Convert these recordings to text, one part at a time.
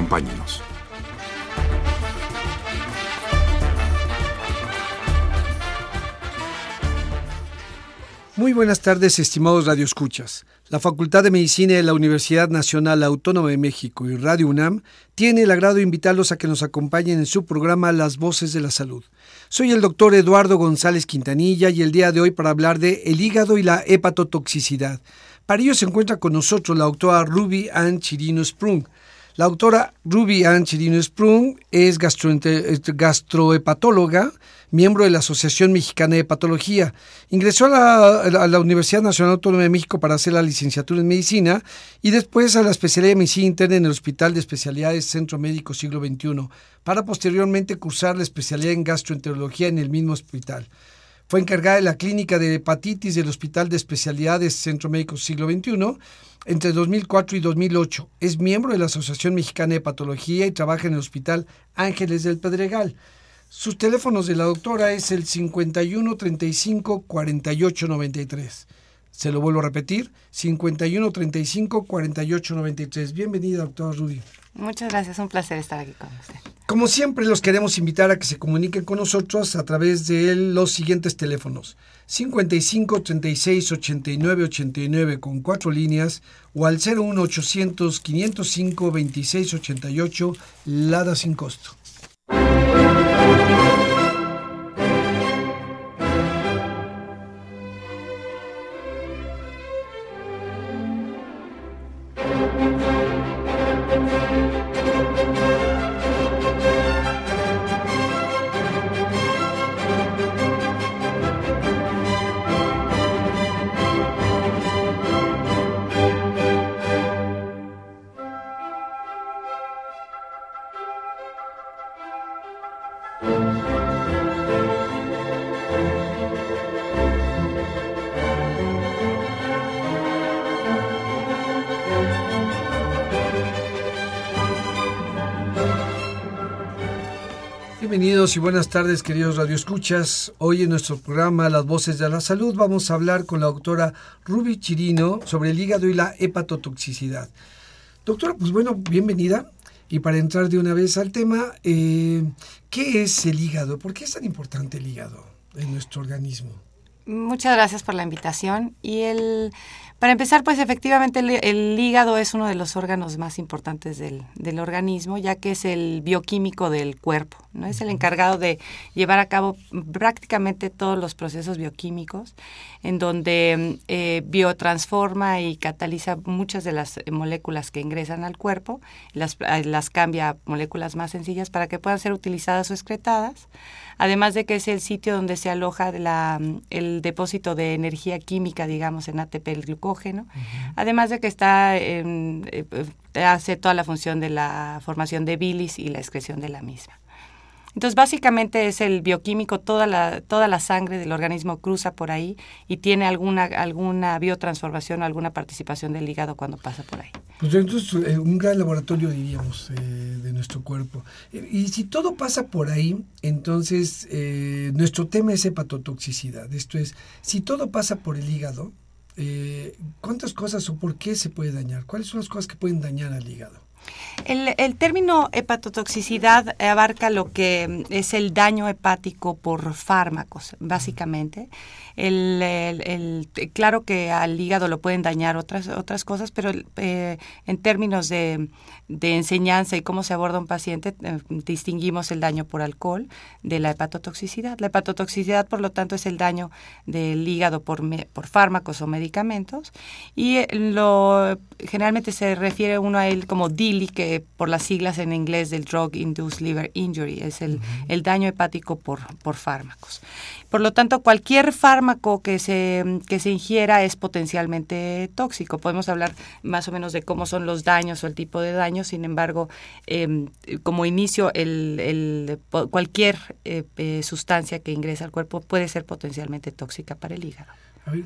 Acompáñenos. Muy buenas tardes, estimados radioescuchas. La Facultad de Medicina de la Universidad Nacional Autónoma de México y Radio UNAM tiene el agrado de invitarlos a que nos acompañen en su programa Las Voces de la Salud. Soy el doctor Eduardo González Quintanilla y el día de hoy para hablar de el hígado y la hepatotoxicidad. Para ello se encuentra con nosotros la doctora Ruby Ann Chirino Sprung. La doctora Ruby Ann Chirino Sprung es gastrohepatóloga, miembro de la Asociación Mexicana de Hepatología. Ingresó a la, Universidad Nacional Autónoma de México para hacer la licenciatura en medicina y después a la especialidad de medicina interna en el Hospital de Especialidades Centro Médico Siglo XXI, para posteriormente cursar la especialidad en gastroenterología en el mismo hospital. Fue encargada de la clínica de hepatitis del Hospital de Especialidades Centro Médico Siglo XXI entre 2004 y 2008. Es miembro de la Asociación Mexicana de Hepatología y trabaja en el Hospital Ángeles del Pedregal. Sus teléfonos de la doctora es el 51 35 48 93. Se lo vuelvo a repetir, 51 35 48 93. Bienvenida, doctora Rudy. Muchas gracias, un placer estar aquí con usted. Como siempre, los queremos invitar a que se comuniquen con nosotros a través de los siguientes teléfonos: 55 36 89 89 con cuatro líneas o al 01 800 505 26 88, Lada sin costo. Y buenas tardes, queridos radioescuchas. Hoy en nuestro programa Las Voces de la Salud vamos a hablar con la doctora Ruby Chirino sobre el hígado y la hepatotoxicidad. Doctora, pues bueno, bienvenida. Y para entrar de una vez al tema, eh, ¿qué es el hígado? ¿Por qué es tan importante el hígado en nuestro organismo? Muchas gracias por la invitación. Y el, para empezar, pues efectivamente el, hígado es uno de los órganos más importantes del, organismo, ya que es el bioquímico del cuerpo, ¿no? Es el encargado de llevar a cabo prácticamente todos los procesos bioquímicos, en donde eh, biotransforma y cataliza muchas de las moléculas que ingresan al cuerpo, las, las cambia a moléculas más sencillas para que puedan ser utilizadas o excretadas además de que es el sitio donde se aloja la, el depósito de energía química, digamos, en ATP, el glucógeno, además de que está eh, hace toda la función de la formación de bilis y la excreción de la misma. Entonces, básicamente es el bioquímico, toda la, toda la sangre del organismo cruza por ahí y tiene alguna, alguna biotransformación, alguna participación del hígado cuando pasa por ahí. Pues entonces, eh, un gran laboratorio, diríamos, eh, de nuestro cuerpo. Y si todo pasa por ahí, entonces eh, nuestro tema es hepatotoxicidad. Esto es, si todo pasa por el hígado, ¿cuántas cosas o por qué se puede dañar? ¿Cuáles son las cosas que pueden dañar al hígado? El, término hepatotoxicidad abarca lo que es el daño hepático por fármacos, básicamente. El, claro que al hígado lo pueden dañar otras, otras cosas, pero eh, en términos de, enseñanza y cómo se aborda un paciente, eh, distinguimos el daño por alcohol de la hepatotoxicidad. La hepatotoxicidad, por lo tanto, es el daño del hígado por, por fármacos o medicamentos y eh, lo generalmente se refiere uno a él como DILI, que por las siglas en inglés del Drug Induced Liver Injury, es el, el daño hepático por, por fármacos. Por lo tanto, cualquier fármaco que se, que se ingiera es potencialmente tóxico. Podemos hablar más o menos de cómo son los daños o el tipo de daño, sin embargo, em, como inicio, el, cualquier eh, eh, sustancia que ingresa al cuerpo puede ser potencialmente tóxica para el hígado. A ver,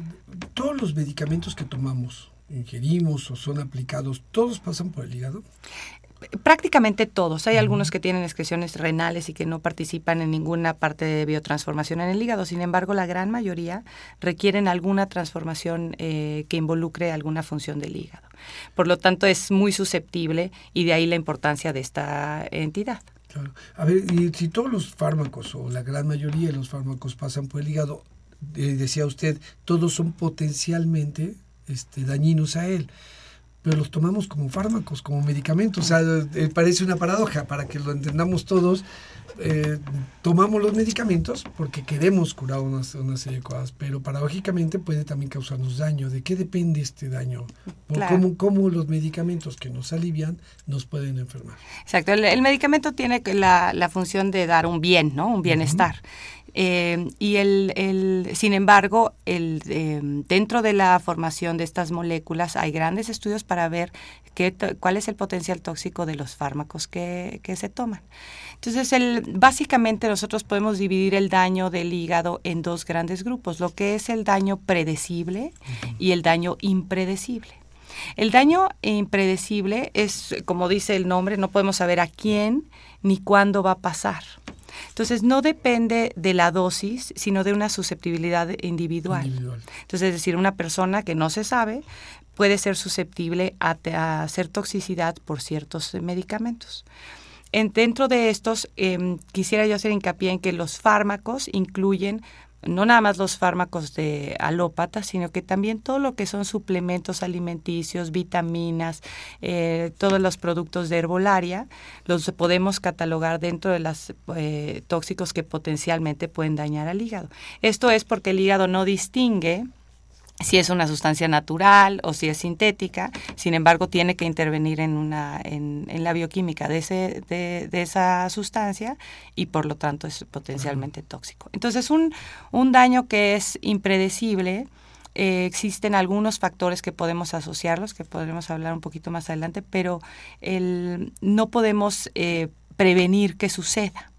todos los medicamentos que tomamos, ingerimos o son aplicados, ¿todos pasan por el hígado? Prácticamente todos. Hay algunos que tienen excreciones renales y que no participan en ninguna parte de biotransformación en el hígado. Sin embargo, la gran mayoría requieren alguna transformación eh, que involucre alguna función del hígado. Por lo tanto, es muy susceptible y de ahí la importancia de esta entidad. Claro. A ver, y si todos los fármacos o la gran mayoría de los fármacos pasan por el hígado, eh, decía usted, todos son potencialmente este, dañinos a él pero los tomamos como fármacos, como medicamentos. O sea, eh, parece una paradoja, para que lo entendamos todos. Eh, tomamos los medicamentos porque queremos curar una, una, serie de cosas, pero paradójicamente puede también causarnos daño. ¿De qué depende este daño? cómo, cómo, los medicamentos que nos alivian nos pueden enfermar? Exacto, el, medicamento tiene la, la, función de dar un bien, ¿no? Un bienestar. Eh, y el, el, sin embargo, el, eh, dentro de la formación de estas moléculas hay grandes estudios para ver qué, cuál es el potencial tóxico de los fármacos que, que se toman. Entonces, el, básicamente nosotros podemos dividir el daño del hígado en dos grandes grupos, lo que es el daño predecible y el daño impredecible. El daño impredecible es, como dice el nombre, no podemos saber a quién ni cuándo va a pasar. Entonces, no depende de la dosis, sino de una susceptibilidad individual. Entonces, es decir, una persona que no se sabe puede ser susceptible a, hacer toxicidad por ciertos medicamentos. En, dentro de estos, em, quisiera yo hacer hincapié en que los fármacos incluyen no nada más los fármacos de alópata, sino que también todo lo que son suplementos alimenticios, vitaminas, eh, todos los productos de herbolaria, los podemos catalogar dentro de los eh, tóxicos que potencialmente pueden dañar al hígado. Esto es porque el hígado no distingue si es una sustancia natural o si es sintética, sin embargo tiene que intervenir en, una, en, la bioquímica de, ese, de, esa sustancia y por lo tanto es potencialmente tóxico. Entonces un, un daño que es impredecible, eh, existen algunos factores que podemos asociarlos, que podremos hablar un poquito más adelante, pero el, no podemos eh, prevenir que suceda.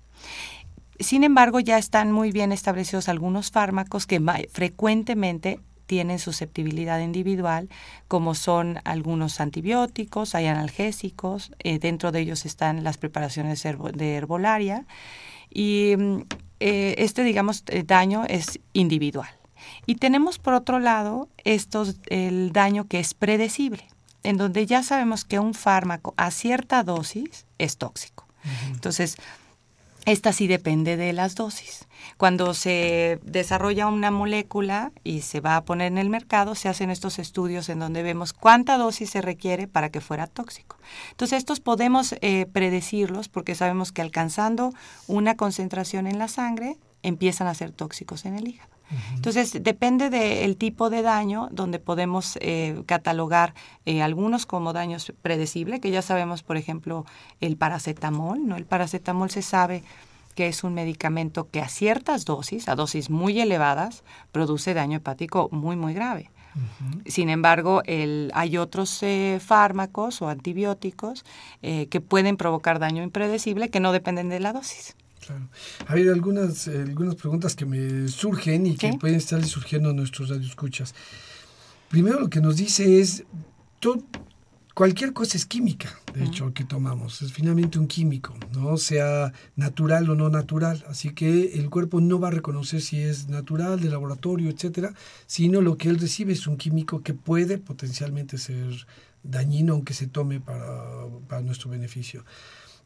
Sin embargo, ya están muy bien establecidos algunos fármacos que frecuentemente tienen susceptibilidad individual, como son algunos antibióticos, hay analgésicos, eh, dentro de ellos están las preparaciones de herbolaria y mm, eh, este, digamos, eh, daño es individual. Y tenemos por otro lado estos, el daño que es predecible, en donde ya sabemos que un fármaco a cierta dosis es tóxico. Entonces, esta sí depende de las dosis. Cuando se desarrolla una molécula y se va a poner en el mercado, se hacen estos estudios en donde vemos cuánta dosis se requiere para que fuera tóxico. Entonces, estos podemos eh, predecirlos porque sabemos que alcanzando una concentración en la sangre, empiezan a ser tóxicos en el hígado. Entonces, depende del tipo de daño donde podemos eh, catalogar eh, algunos como daños predecibles, que ya sabemos, por ejemplo, el paracetamol, ¿no? El paracetamol se sabe que es un medicamento que a ciertas dosis, a dosis muy elevadas, produce daño hepático muy, muy grave. Sin embargo, el, hay otros eh, fármacos o antibióticos que pueden provocar daño impredecible que no dependen de la dosis. Claro. Hay algunas, eh, algunas preguntas que me surgen y que pueden estar surgiendo a nuestros radioescuchas. Primero lo que nos dice es, todo, cualquier cosa es química, de hecho, que tomamos. Es finalmente un químico, ¿no? Sea natural o no natural. Así que el cuerpo no va a reconocer si es natural, de laboratorio, etcétera, sino lo que él recibe es un químico que puede potencialmente ser dañino, aunque se tome para, para nuestro beneficio.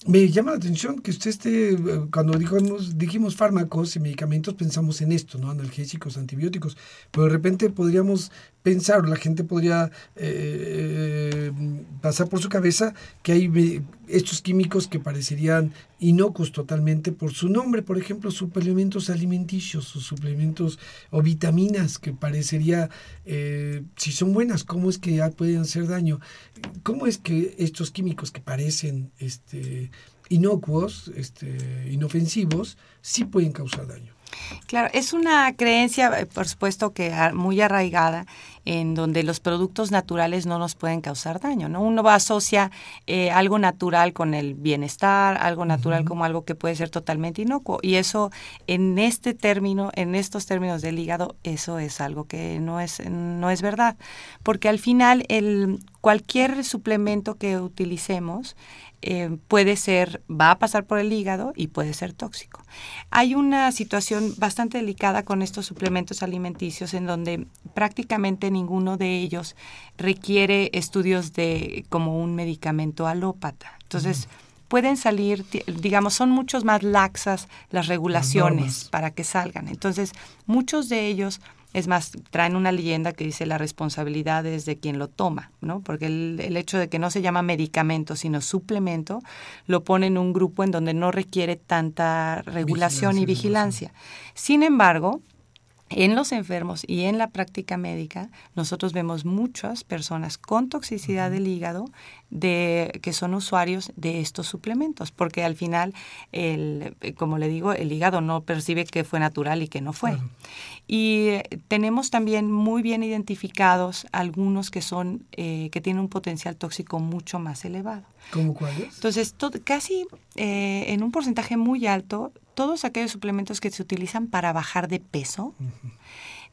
Me llama la atención que usted esté, eh, cuando dijimos, dijimos fármacos y medicamentos, pensamos en esto, ¿no? Analgésicos, antibióticos, pero de repente podríamos pensar, la gente podría eh, pasar por su cabeza que hay estos químicos que parecerían inocuos totalmente por su nombre, por ejemplo, suplementos alimenticios o suplementos o vitaminas que parecería, eh, si son buenas, ¿cómo es que ya pueden hacer daño? ¿Cómo es que estos químicos que parecen este, inocuos, este, inofensivos, sí pueden causar daño? Claro, es una creencia, eh, por supuesto, que muy arraigada en donde los productos naturales no nos pueden causar daño, ¿no? Uno va a asocia eh, algo natural con el bienestar, algo natural como algo que puede ser totalmente inocuo y eso en este término, en estos términos del hígado, eso es algo que no es no es verdad, porque al final el cualquier suplemento que utilicemos eh, puede ser, va a pasar por el hígado y puede ser tóxico. Hay una situación bastante delicada con estos suplementos alimenticios en donde prácticamente ninguno de ellos requiere estudios de como un medicamento alópata. Entonces, pueden salir, digamos, son muchos más laxas las regulaciones para que salgan. Entonces, muchos de ellos es más, traen una leyenda que dice la responsabilidad es de quien lo toma, ¿no? Porque el, hecho de que no se llama medicamento, sino suplemento, lo pone en un grupo en donde no requiere tanta regulación y vigilancia. Sin embargo, en los enfermos y en la práctica médica, nosotros vemos muchas personas con toxicidad del hígado de, que son usuarios de estos suplementos, porque al final, el, como le digo, el hígado no percibe que fue natural y que no fue. Y tenemos también muy bien identificados algunos que son eh, que tienen un potencial tóxico mucho más elevado. ¿Cómo cuáles? Entonces, casi eh, en un porcentaje muy alto todos aquellos suplementos que se utilizan para bajar de peso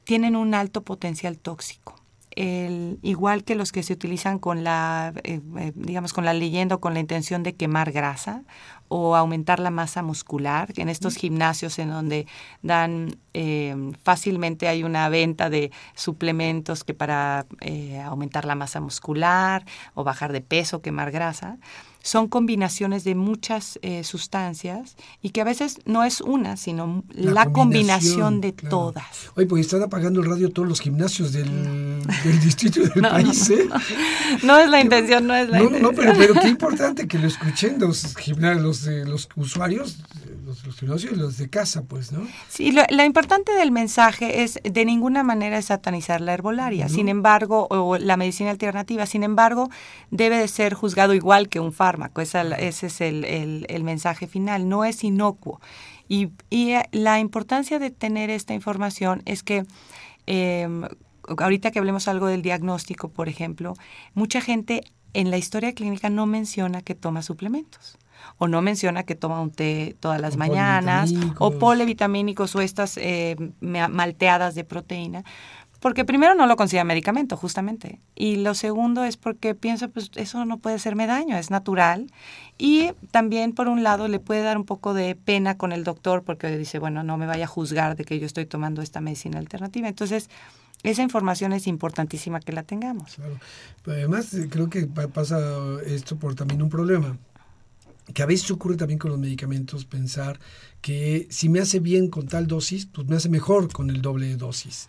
tienen un alto potencial tóxico. El, igual que los que se utilizan con la, eh, eh, digamos, con la leyenda o con la intención de quemar grasa o aumentar la masa muscular, en estos gimnasios en donde dan eh, fácilmente hay una venta de suplementos que para aumentar la masa muscular o bajar de peso, quemar grasa son combinaciones de muchas eh, sustancias y que a veces no es una, sino la, combinación, de todas. Oye, pues están apagando el radio todos los gimnasios del, distrito del país, ¿eh? No, es la intención, no es la intención. No, pero, pero qué importante que lo escuchen los, los, los usuarios los, gimnasios y los de casa, pues, ¿no? Sí, lo, importante del mensaje es de ninguna manera satanizar la herbolaria, sin embargo, o la medicina alternativa, sin embargo, debe de ser juzgado igual que un fármaco, ese es el, mensaje final, no es inocuo. Y, eh, la importancia de tener esta información es que em, ahorita que hablemos algo del diagnóstico, por ejemplo, mucha gente en la historia clínica no menciona que toma suplementos o no menciona que toma un té todas las mañanas, o polivitamínicos o estas eh, malteadas de proteína, porque primero no lo considera medicamento, justamente. Y lo segundo es porque piensa, pues eso no puede hacerme daño, es natural. Y también, por un lado, le puede dar un poco de pena con el doctor porque dice, bueno, no me vaya a juzgar de que yo estoy tomando esta medicina alternativa. Entonces, esa información es importantísima que la tengamos. Claro. además, eh, creo que pasa esto por también un problema que a veces ocurre también con los medicamentos pensar que si me hace bien con tal dosis, pues me hace mejor con el doble de dosis.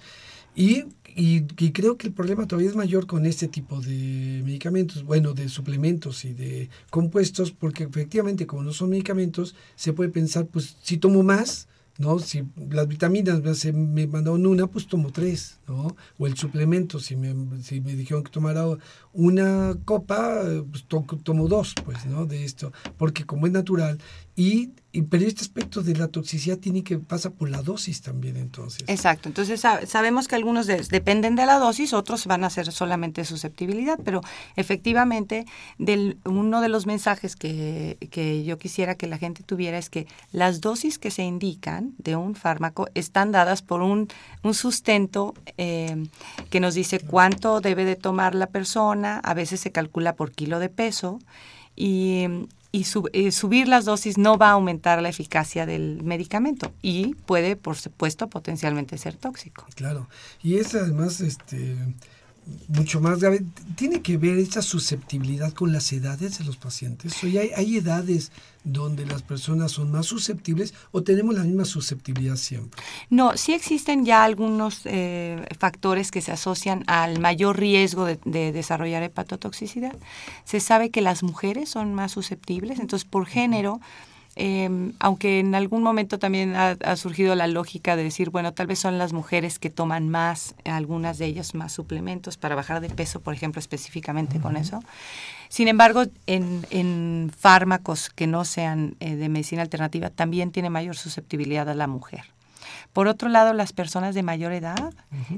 Y, y, creo que el problema todavía es mayor con este tipo de medicamentos, bueno, de suplementos y de compuestos, porque efectivamente como no son medicamentos, se puede pensar, pues si tomo más, ¿no? Si las vitaminas me, me mandaron una, pues tomo tres, ¿no? O el suplemento, si me, si me dijeron que tomara una copa, pues tomo dos, pues, ¿no? De esto, porque como es natural y pero este aspecto de la toxicidad tiene que pasa por la dosis también entonces. Exacto, entonces sabemos que algunos dependen de la dosis, otros van a ser solamente susceptibilidad, pero efectivamente del, uno de los mensajes que, que yo quisiera que la gente tuviera es que las dosis que se indican de un fármaco están dadas por un, un sustento eh, que nos dice cuánto debe de tomar la persona, a veces se calcula por kilo de peso y, y eh, subir las dosis no va a aumentar la eficacia del medicamento y puede, por supuesto, potencialmente ser tóxico. Claro, y es además este mucho más grave. ¿Tiene que ver esa susceptibilidad con las edades de los pacientes? ¿O hay, hay, edades donde las personas son más susceptibles o tenemos la misma susceptibilidad siempre? No, sí existen ya algunos eh, factores que se asocian al mayor riesgo de, desarrollar hepatotoxicidad. Se sabe que las mujeres son más susceptibles, entonces por género... Em, aunque en algún momento también ha, surgido la lógica de decir, bueno, tal vez son las mujeres que toman más, algunas de ellas más suplementos para bajar de peso, por ejemplo, específicamente con eso. Sin embargo, en, fármacos que no sean eh, de medicina alternativa, también tiene mayor susceptibilidad a la mujer. Por otro lado, las personas de mayor edad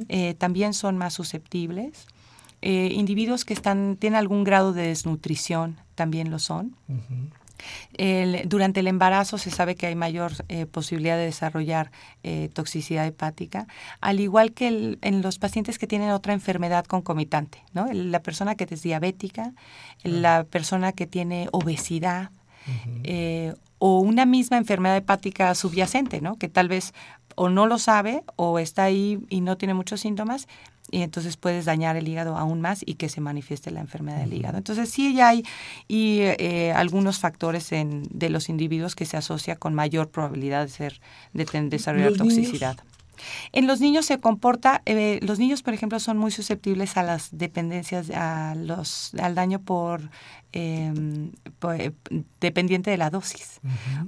eh, también son más susceptibles. Eh, individuos que están, tienen algún grado de desnutrición también lo son. Durante el embarazo se sabe que hay mayor eh, posibilidad de desarrollar eh, toxicidad hepática, al igual que en los pacientes que tienen otra enfermedad concomitante, ¿no? La persona que es diabética, la persona que tiene obesidad o una misma enfermedad hepática subyacente, ¿no? Que tal vez o no lo sabe o está ahí y no tiene muchos síntomas y entonces puedes dañar el hígado aún más y que se manifieste la enfermedad del hígado. Entonces sí ya hay y, eh, algunos factores en, de los individuos que se asocia con mayor probabilidad de ser de, desarrollar toxicidad. En los niños se comporta, eh, los niños por ejemplo son muy susceptibles a las dependencias, a los, al daño por eh, dependiente de la dosis.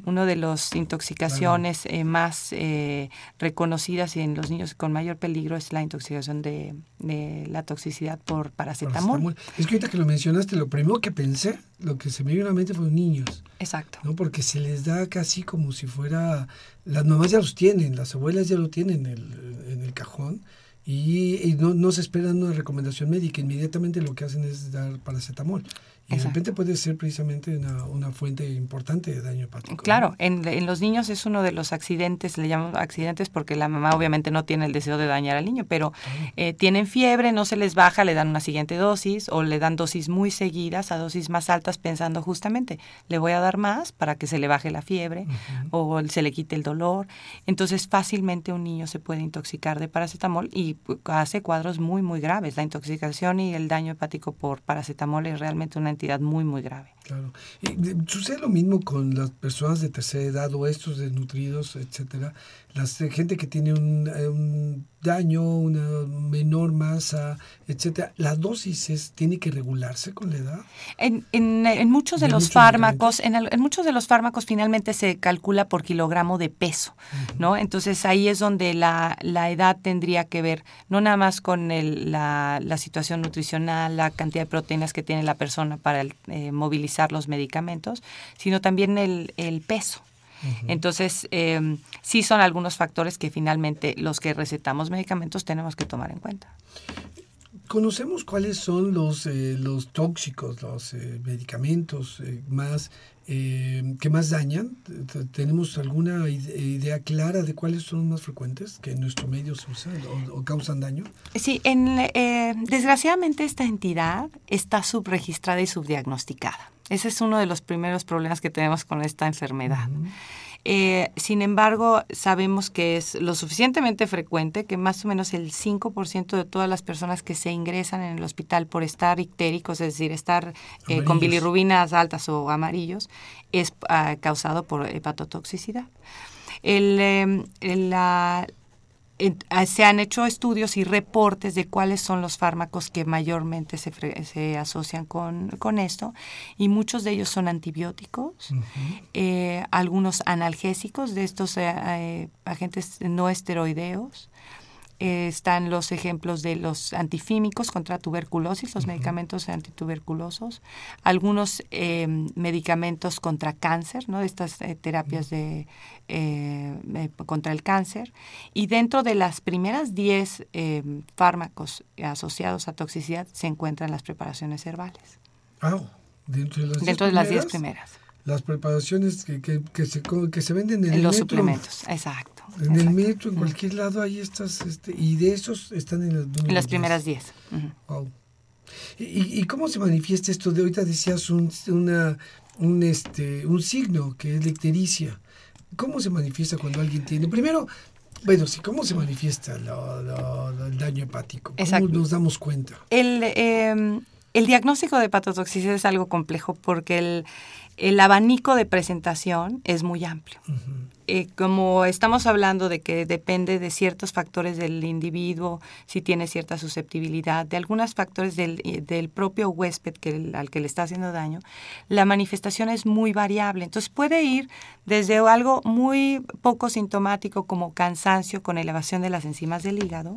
Una de las intoxicaciones eh, más eh, reconocidas en los niños con mayor peligro es la intoxicación de, la toxicidad por paracetamol. Es que ahorita que lo mencionaste, lo primero que pensé, lo que se me vino a la mente fue niños. Exacto. ¿no? Porque se les da casi como si fuera... Las mamás ya los tienen, las abuelas ya lo tienen en el, en el cajón y, no, no, se espera una recomendación médica, inmediatamente lo que hacen es dar paracetamol. Y de repente puede ser precisamente una, una, fuente importante de daño hepático. Claro, en, en, los niños es uno de los accidentes, le llamamos accidentes porque la mamá obviamente no tiene el deseo de dañar al niño, pero eh, tienen fiebre, no se les baja, le dan una siguiente dosis o le dan dosis muy seguidas a dosis más altas pensando justamente, le voy a dar más para que se le baje la fiebre o se le quite el dolor. Entonces fácilmente un niño se puede intoxicar de paracetamol y hace cuadros muy, muy graves. La intoxicación y el daño hepático por paracetamol es realmente una entidad muy, muy grave. Claro. Y sucede lo mismo con las personas de tercera edad o estos desnutridos, etcétera. La gente que tiene un, eh, un, daño, una menor masa, etcétera. ¿La dosis es, tiene que regularse con la edad? En, en, muchos de, los fármacos, en, en, muchos de los fármacos finalmente se calcula por kilogramo de peso, ¿no? Entonces ahí es donde la, la, edad tendría que ver, no nada más con el, la, la, situación nutricional, la cantidad de proteínas que tiene la persona para eh, movilizar los medicamentos, sino también el, el peso. Entonces, eh, sí son algunos factores que finalmente los que recetamos medicamentos tenemos que tomar en cuenta. ¿Conocemos cuáles son los, eh, los tóxicos, los eh, medicamentos eh, más que más dañan? ¿Tenemos alguna idea clara de cuáles son los más frecuentes que en nuestro medio se usan o, causan daño? Sí, en, desgraciadamente esta entidad está subregistrada y subdiagnosticada. Ese es uno de los primeros problemas que tenemos con esta enfermedad. Eh, sin embargo, sabemos que es lo suficientemente frecuente que más o menos el 5% de todas las personas que se ingresan en el hospital por estar ictéricos, es decir, estar eh, con bilirrubinas altas o amarillos, es ah, causado por hepatotoxicidad. El, em, la, se han hecho estudios y reportes de cuáles son los fármacos que mayormente se, se asocian con, con, esto y muchos de ellos son antibióticos, eh, algunos analgésicos de estos eh, eh, agentes no esteroideos, eh, están los ejemplos de los antifímicos contra tuberculosis, los medicamentos antituberculosos, algunos eh, medicamentos contra cáncer, ¿no? estas eh, terapias de, contra el cáncer. Y dentro de las primeras 10 fármacos asociados a toxicidad se encuentran las preparaciones herbales. dentro de las, dentro de las 10 primeras las preparaciones que, que, que, se, que se venden en, los suplementos, exacto. En el metro, en cualquier lado, hay estas, este, y de esos están en las, en las primeras 10. Wow. ¿Y, ¿Y, cómo se manifiesta esto? De ahorita decías un, una, un, este, un signo que es lectericia. ¿Cómo se manifiesta cuando alguien tiene? Primero, bueno, sí, ¿cómo se manifiesta el daño hepático? ¿Cómo nos damos cuenta? El, eh, el diagnóstico de hepatotoxicidad es algo complejo porque el, el abanico de presentación es muy amplio. Eh, como estamos hablando de que depende de ciertos factores del individuo, si tiene cierta susceptibilidad, de algunos factores del, eh, del propio huésped que, al que le está haciendo daño, la manifestación es muy variable. Entonces puede ir desde algo muy poco sintomático como cansancio con elevación de las enzimas del hígado,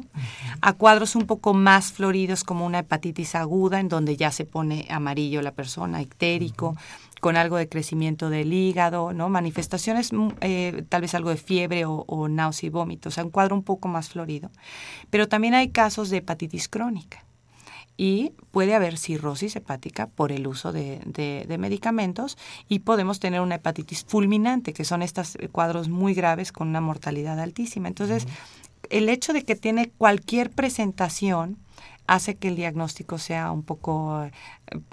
a cuadros un poco más floridos como una hepatitis aguda en donde ya se pone amarillo la persona, ictérico, con algo de crecimiento del hígado, ¿no? Manifestaciones, mm, eh, tal vez algo de fiebre o, o náusea y vómito, o sea, un cuadro un poco más florido. Pero también hay casos de hepatitis crónica y puede haber cirrosis hepática por el uso de, de, medicamentos y podemos tener una hepatitis fulminante, que son estos cuadros muy graves con una mortalidad altísima. Entonces, el hecho de que tiene cualquier presentación hace que el diagnóstico sea un poco, eh,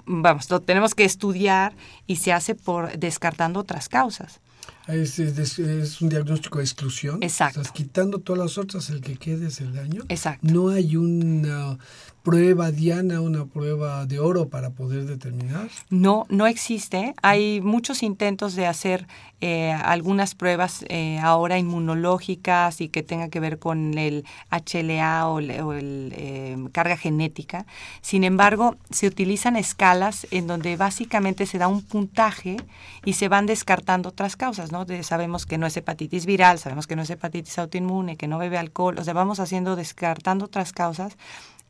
vamos, lo tenemos que estudiar y se hace por descartando otras causas. Es, es, un diagnóstico de exclusión. Exacto. Estás quitando todas las otras, el que quede es el daño. Exacto. No hay una prueba diana, una prueba de oro para poder determinar? No, no existe. Hay muchos intentos de hacer eh, algunas pruebas eh, ahora inmunológicas y que tenga que ver con el HLA o, el eh, carga genética. Sin embargo, se utilizan escalas en donde básicamente se da un puntaje y se van descartando otras causas, ¿no? sabemos que no es hepatitis viral, sabemos que no es hepatitis autoinmune, que no bebe alcohol, o sea, vamos haciendo descartando otras causas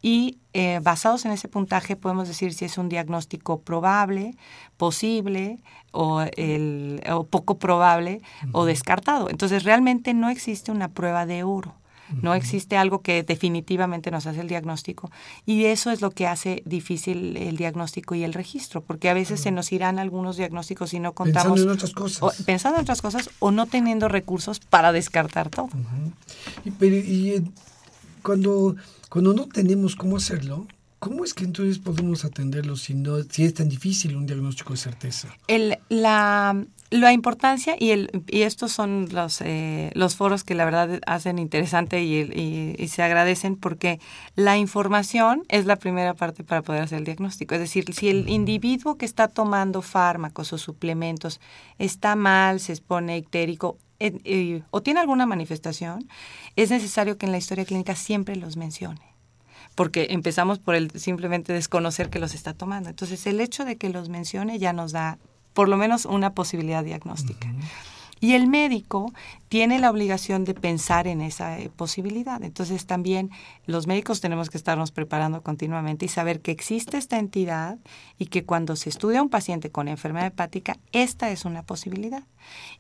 y eh, basados en ese puntaje podemos decir si es un diagnóstico probable, posible o, el, o poco probable o descartado. Entonces realmente no existe una prueba de oro. No existe algo que definitivamente nos hace el diagnóstico y eso es lo que hace difícil el diagnóstico y el registro, porque a veces se nos irán algunos diagnósticos y no contamos. Pensando en otras cosas. O, pensando en otras cosas o no teniendo recursos para descartar todo. y, y eh, cuando cuando no tenemos cómo hacerlo, ¿cómo es que entonces podemos atenderlo si, no, si es tan difícil un diagnóstico de certeza? El, la, la importancia, y, el, y estos son los, eh, los foros que la verdad hacen interesante y, y, se agradecen porque la información es la primera parte para poder hacer el diagnóstico. Es decir, si el individuo que está tomando fármacos o suplementos está mal, se expone ictérico, eh, o tiene alguna manifestación, es necesario que en la historia clínica siempre los mencione porque empezamos por el simplemente desconocer que los está tomando. Entonces, el hecho de que los mencione ya nos da por lo menos una posibilidad diagnóstica. Y el médico tiene la obligación de pensar en esa eh, posibilidad. Entonces también los médicos tenemos que estarnos preparando continuamente y saber que existe esta entidad y que cuando se estudia un paciente con enfermedad hepática, esta es una posibilidad.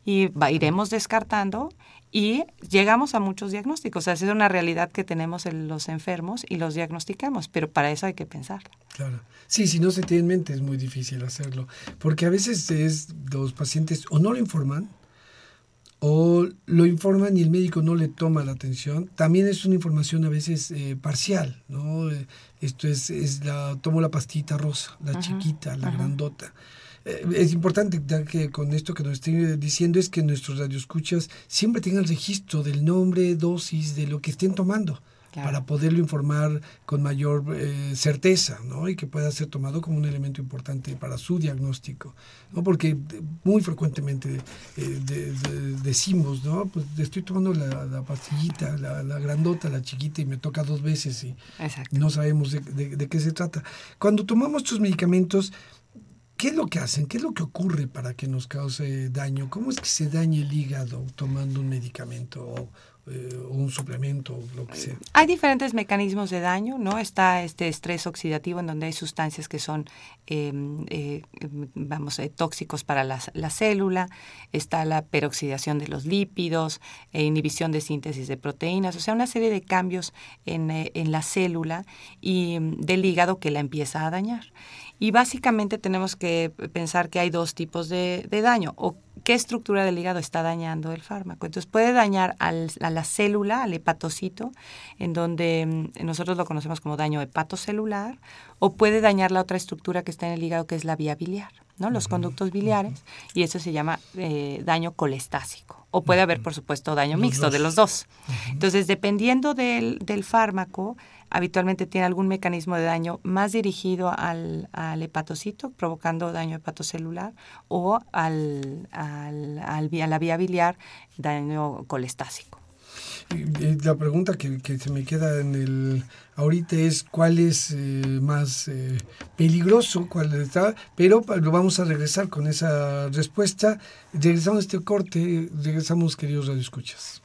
Y iremos descartando y llegamos a muchos diagnósticos. O sea, es una realidad que tenemos en los enfermos y los diagnosticamos, pero para eso hay que pensar. Claro. Sí, si no se tiene en mente es muy difícil hacerlo, porque a veces es, los pacientes o no lo informan, o lo informan y el médico no le toma la atención. También es una información a veces eh, parcial, ¿no? Eh, esto es, es la, tomo la pastita rosa, la chiquita, la grandota. Eh, es importante que con esto que nos estoy diciendo es que nuestros radioescuchas siempre tengan el registro del nombre, dosis, de lo que estén tomando para poderlo informar con mayor eh, certeza, ¿no? Y que pueda ser tomado como un elemento importante para su diagnóstico, ¿no? Porque muy frecuentemente eh, decimos, ¿no? Pues estoy tomando la, pastillita, la, grandota, la chiquita y me toca dos veces y no sabemos de, qué se trata. Cuando tomamos estos medicamentos, ¿Qué es lo que hacen? ¿Qué es lo que ocurre para que nos cause daño? ¿Cómo es que se daña el hígado tomando un medicamento eh, un suplemento, lo que sea. Hay diferentes mecanismos de daño, ¿no? Está este estrés oxidativo en donde hay sustancias que son, em, eh, vamos, eh, tóxicos para la, célula, está la peroxidación de los lípidos, e inhibición de síntesis de proteínas, o sea, una serie de cambios en, en la célula y mm, del hígado que la empieza a dañar. Y básicamente tenemos que pensar que hay dos tipos de, daño o qué estructura del hígado está dañando el fármaco. Entonces puede dañar a la célula, al hepatocito, en donde mm, nosotros lo conocemos como daño hepatocelular, o puede dañar la otra estructura que está en el hígado, que es la vía biliar, ¿no? los conductos biliares, y eso se llama eh, daño colestásico. O puede haber, por supuesto, daño mixto de los dos. Entonces, dependiendo del, del fármaco, habitualmente tiene algún mecanismo de daño más dirigido al, al hepatocito, provocando daño hepatocelular, o al, al, a la vía biliar, daño colestásico. La pregunta que, que, se me queda en el ahorita es cuál es eh, más eh, peligroso, cuál está, pero vamos a regresar con esa respuesta. Regresamos a este corte, regresamos queridos radioescuchas.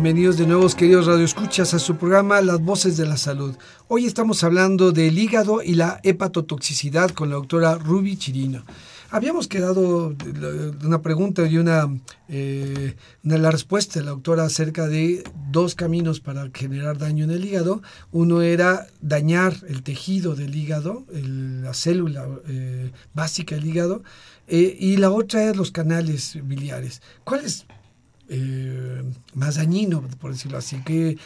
Bienvenidos de nuevo, queridos radioescuchas, a su programa Las Voces de la Salud. Hoy estamos hablando del hígado y la hepatotoxicidad con la doctora Ruby Chirino. Habíamos quedado de una pregunta y una, eh, una, la respuesta de la doctora acerca de dos caminos para generar daño en el hígado. Uno era dañar el tejido del hígado, la célula eh, básica del hígado, eh, y la otra es los canales biliares. ¿Cuál es eh, más dañino, por decirlo así? que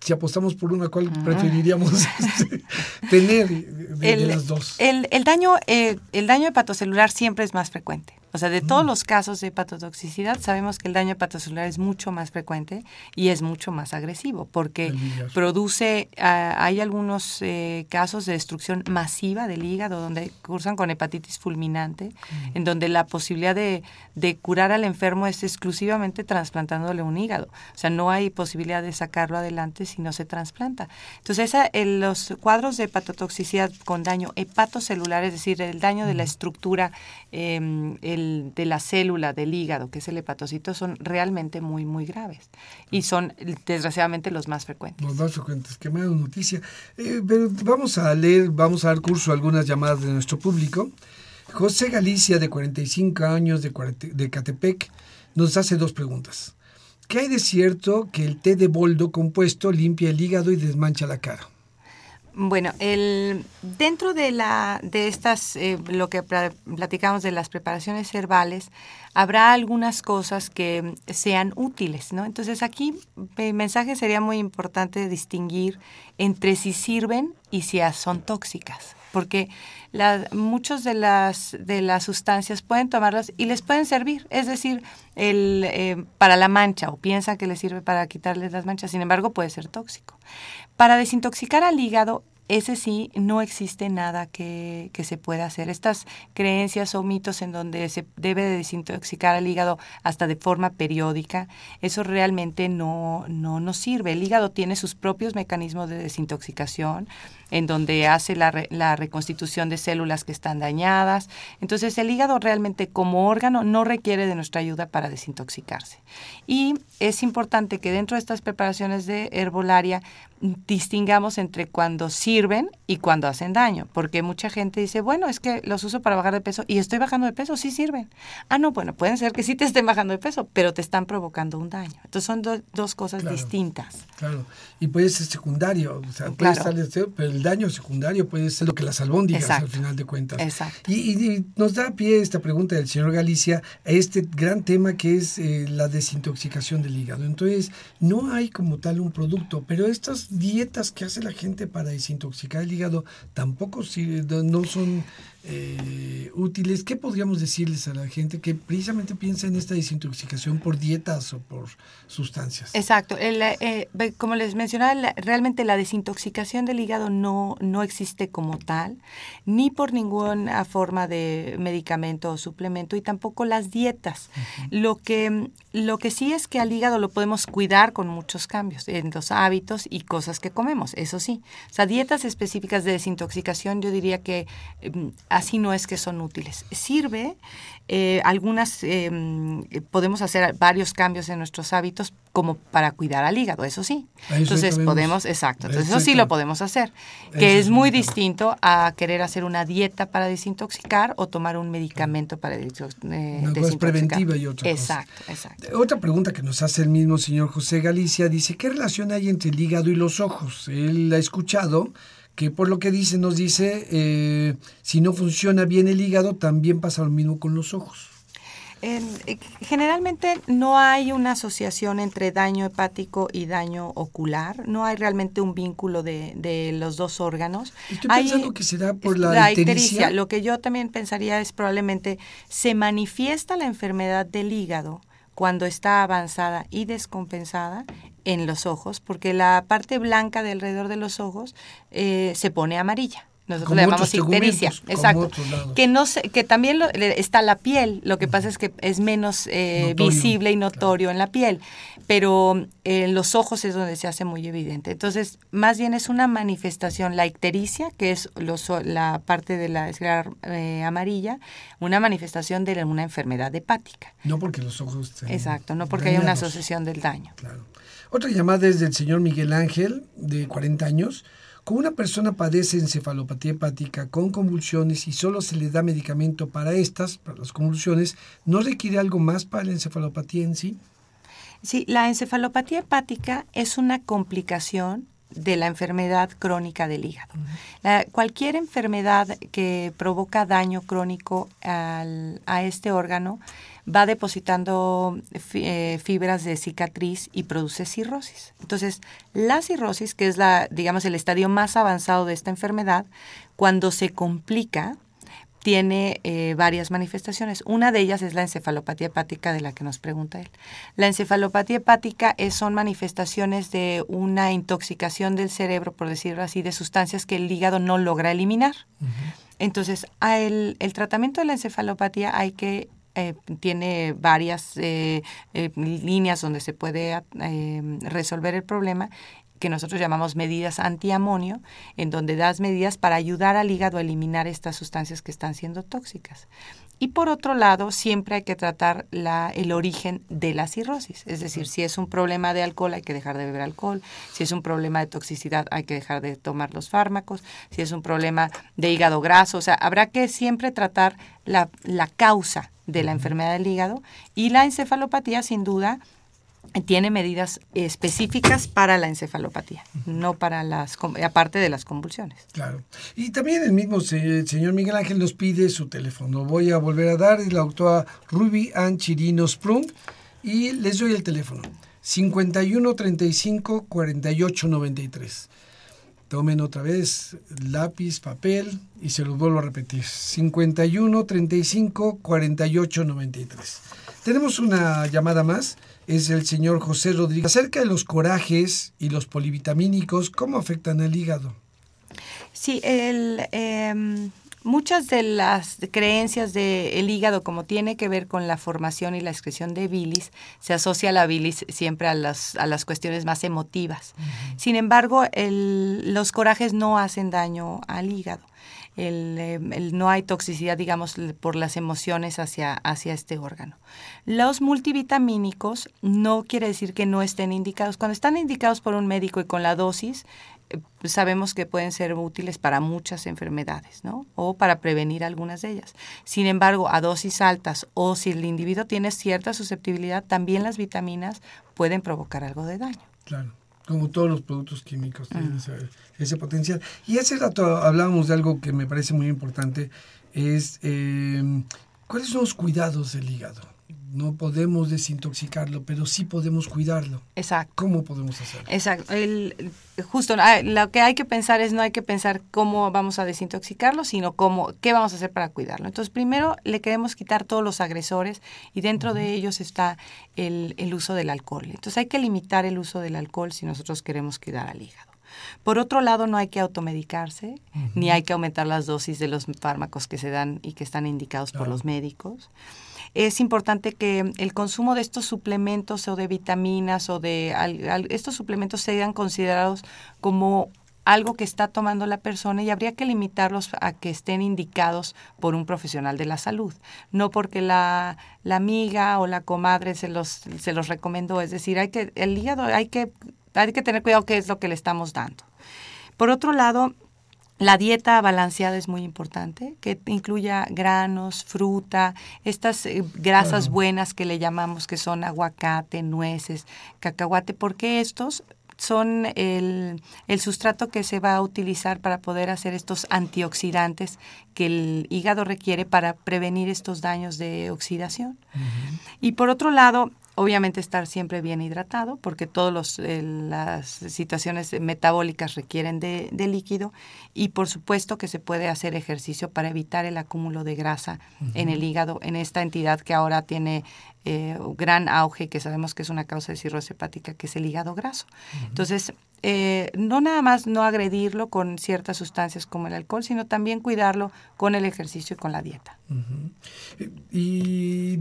si apostamos por una, ¿cuál preferiríamos este, tener de, las dos? El, el daño, el daño hepatocelular siempre es más frecuente. O sea, de todos mm. los casos de hepatotoxicidad, sabemos que el daño hepatocelular es mucho más frecuente y es mucho más agresivo porque produce, ah, hay algunos eh, casos de destrucción masiva del hígado donde cursan con hepatitis fulminante, mm. en donde la posibilidad de, curar al enfermo es exclusivamente trasplantándole un hígado. O sea, no hay posibilidad de sacarlo adelante si no se trasplanta. Entonces, esa, los cuadros de hepatotoxicidad con daño hepatocelular, es decir, el daño de la mm. estructura, eh, de la célula del hígado, que es el hepatocito, son realmente muy, muy graves. Y son, desgraciadamente, los más frecuentes. Los más frecuentes. Qué mala noticia. Eh, pero vamos a leer, vamos a dar curso a algunas llamadas de nuestro público. José Galicia, de 45 años, de, de Catepec, nos hace dos preguntas. ¿Qué hay de cierto que el té de boldo compuesto limpia el hígado y desmancha la cara? Bueno, el, dentro de, la, de estas, eh, lo que platicamos de las preparaciones herbales, habrá algunas cosas que sean útiles, ¿no? Entonces aquí el mensaje sería muy importante distinguir entre si sirven y si son tóxicas, porque muchas de las, de las sustancias pueden tomarlas y les pueden servir, es decir, el, eh, para la mancha o piensan que les sirve para quitarles las manchas, sin embargo puede ser tóxico. Para desintoxicar al hígado ese sí no existe nada que, se pueda hacer. Estas creencias o mitos en donde se debe de desintoxicar el hígado hasta de forma periódica, eso realmente no, no nos sirve. El hígado tiene sus propios mecanismos de desintoxicación, en donde hace la, la reconstitución de células que están dañadas. Entonces el hígado realmente como órgano no requiere de nuestra ayuda para desintoxicarse. Y es importante que dentro de estas preparaciones de herbolaria distingamos entre cuando sirven y cuando hacen daño, porque mucha gente dice, bueno, es que los uso para bajar de peso y estoy bajando de peso, sí sirven. Ah, no, bueno, pueden ser que sí te estén bajando de peso, pero te están provocando un daño. Entonces son dos cosas distintas. Claro, y puede ser secundario, o sea, puede estar, pero el daño secundario puede ser lo que las albóndigas al final de cuentas. Exacto. Y, nos da pie esta pregunta del señor Galicia a este gran tema que es eh, la desintoxicación del hígado. Entonces, no hay como tal un producto, pero estas dietas que hace la gente para desintoxicar el hígado tampoco no son eh, útiles. ¿Qué podríamos decirles a la gente que precisamente piensa en esta desintoxicación por dietas o por sustancias? Exacto. Eh, como les mencionaba, realmente la desintoxicación del hígado no, no existe como tal, ni por ninguna forma de medicamento o suplemento, y tampoco las dietas. lo, que, lo que sí es que al hígado lo podemos cuidar con muchos cambios en los hábitos y cosas que comemos, eso sí. O sea, dietas específicas de desintoxicación, yo diría que em, así no es que son útiles. Sirve, eh, algunas, em, podemos hacer varios cambios en nuestros hábitos como para cuidar al hígado, eso sí. Entonces podemos, exacto, entonces eso sí lo podemos hacer, que es muy distinto a querer hacer una dieta para desintoxicar o tomar un medicamento para eh, una desintoxicar. preventiva y otra exacto, Exacto, Otra pregunta que nos hace el mismo señor José Galicia dice, ¿qué relación hay entre el hígado y los ojos? Él ha escuchado que por lo que dice, nos dice, eh, si no funciona bien el hígado, también pasa lo mismo con los ojos. Eh, generalmente no hay una asociación entre daño hepático y daño ocular, no hay realmente un vínculo de, los dos órganos. Estoy pensando que será por la, ictericia. Lo que yo también pensaría es probablemente se manifiesta la enfermedad del hígado cuando está avanzada y descompensada en los ojos, porque la parte blanca de alrededor de los ojos eh, se pone amarilla. Nosotros le llamamos ictericia, exacto. Que no que también está la piel, lo que pasa es que es menos eh, visible y notorio en la piel, pero en los ojos es donde se hace muy evidente. Entonces, más bien es una manifestación, la ictericia, que es la parte de la esclera eh, amarilla, una manifestación de una enfermedad hepática. No porque los ojos Exacto, no porque hay una asociación del daño. Claro. Otra llamada es del señor Miguel Ángel, de 40 años. Como una persona padece encefalopatía hepática con convulsiones y solo se le da medicamento para estas, para las convulsiones, ¿no requiere algo más para la encefalopatía en sí? Sí, la encefalopatía hepática es una complicación de la enfermedad crónica del hígado. cualquier enfermedad que provoca daño crónico a este órgano va depositando eh, fibras de cicatriz y produce cirrosis. Entonces, la cirrosis, que es la, digamos, el estadio más avanzado de esta enfermedad, cuando se complica, tiene eh, varias manifestaciones. Una de ellas es la encefalopatía hepática de la que nos pregunta él. La encefalopatía hepática es, son manifestaciones de una intoxicación del cerebro, por decirlo así, de sustancias que el hígado no logra eliminar. Entonces, el, el, tratamiento de la encefalopatía hay que eh, tiene varias eh, líneas donde se puede resolver el problema que nosotros llamamos medidas antiamonio, en donde das medidas para ayudar al hígado a eliminar estas sustancias que están siendo tóxicas. Y por otro lado, siempre hay que tratar la, el origen de la cirrosis. Es decir, si es un problema de alcohol, hay que dejar de beber alcohol. Si es un problema de toxicidad, hay que dejar de tomar los fármacos. Si es un problema de hígado graso, o sea, habrá que siempre tratar la, la causa de la enfermedad del hígado. Y la encefalopatía, sin duda, tiene medidas específicas para la encefalopatía, no para las, aparte de las convulsiones. Claro. Y también el mismo señor Miguel Ángel nos pide su teléfono. Voy a volver a dar, la doctora Ruby Ann Chirino Sprung, y les doy el teléfono. 51 35 48 93. Tomen otra vez lápiz, papel y se los vuelvo a repetir. 51 35 48 93. Tenemos una llamada más es el señor José Rodríguez. Acerca de los corajes y los polivitamínicos, ¿cómo afectan al hígado? Sí, el, em, muchas de las creencias del hígado, como tiene que ver con la formación y la excreción de bilis, se asocia la bilis siempre a las, a las cuestiones más emotivas. Sin embargo, los corajes no hacen daño al hígado. Em, el, no hay toxicidad, digamos, por las emociones hacia, hacia este órgano. Los multivitamínicos no quiere decir que no estén indicados. Cuando están indicados por un médico y con la dosis, sabemos que pueden ser útiles para muchas enfermedades, ¿no? O para prevenir algunas de ellas. Sin embargo, a dosis altas o si el individuo tiene cierta susceptibilidad, también las vitaminas pueden provocar algo de daño. Claro como todos los productos químicos tienen ese, potencial. Y hace rato hablábamos de algo que me parece muy importante, es eh, cuáles son los cuidados del hígado no podemos desintoxicarlo, pero sí podemos cuidarlo. Exacto. ¿Cómo podemos hacerlo? Exacto. El, justo, ah, lo que hay que pensar es no hay que pensar cómo vamos a desintoxicarlo, sino cómo, qué vamos a hacer para cuidarlo. Entonces, primero le queremos quitar todos los agresores y dentro de ellos está el, el uso del alcohol. Entonces, hay que limitar el uso del alcohol si nosotros queremos cuidar al hígado. Por otro lado, no hay que automedicarse, ni hay que aumentar las dosis de los fármacos que se dan y que están indicados por los médicos es importante que el consumo de estos suplementos o de vitaminas o de estos suplementos sean considerados como algo que está tomando la persona y habría que limitarlos a que estén indicados por un profesional de la salud, no porque la, la amiga o la comadre se los, se los recomendó. Es decir, hay que, el hígado hay que, hay que tener cuidado qué es lo que le estamos dando. Por otro lado, la dieta balanceada es muy importante, que incluya granos, fruta, estas eh, grasas buenas que le llamamos que son aguacate, nueces, cacahuate, porque estos son el, sustrato que se va a utilizar para poder hacer estos antioxidantes que el hígado requiere para prevenir estos daños de oxidación. Y por otro lado, Obviamente estar siempre bien hidratado porque todas eh, las situaciones metabólicas requieren de, líquido y por supuesto que se puede hacer ejercicio para evitar el acúmulo de grasa en el hígado, en esta entidad que ahora tiene eh, gran auge y que sabemos que es una causa de cirrosis hepática, que es el hígado graso. Entonces, eh, no nada más no agredirlo con ciertas sustancias como el alcohol, sino también cuidarlo con el ejercicio y con la dieta. Y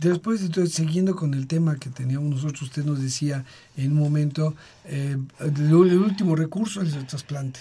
Después, entonces, siguiendo con el tema que teníamos nosotros, usted nos decía en un momento, eh, el, último recurso es el trasplante.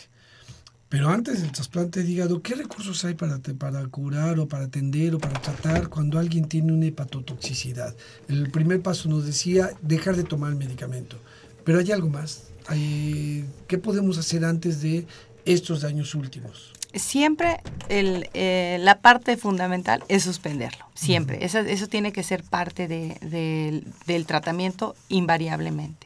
Pero antes del trasplante de hígado, ¿qué recursos hay para, para curar o para atender o para tratar cuando alguien tiene una hepatotoxicidad? El primer paso nos decía dejar de tomar el medicamento. Pero hay algo más. ¿Qué podemos hacer antes de estos daños últimos? Siempre el, eh, la parte fundamental es suspenderlo, siempre. eso, eso, tiene que ser parte de, del tratamiento invariablemente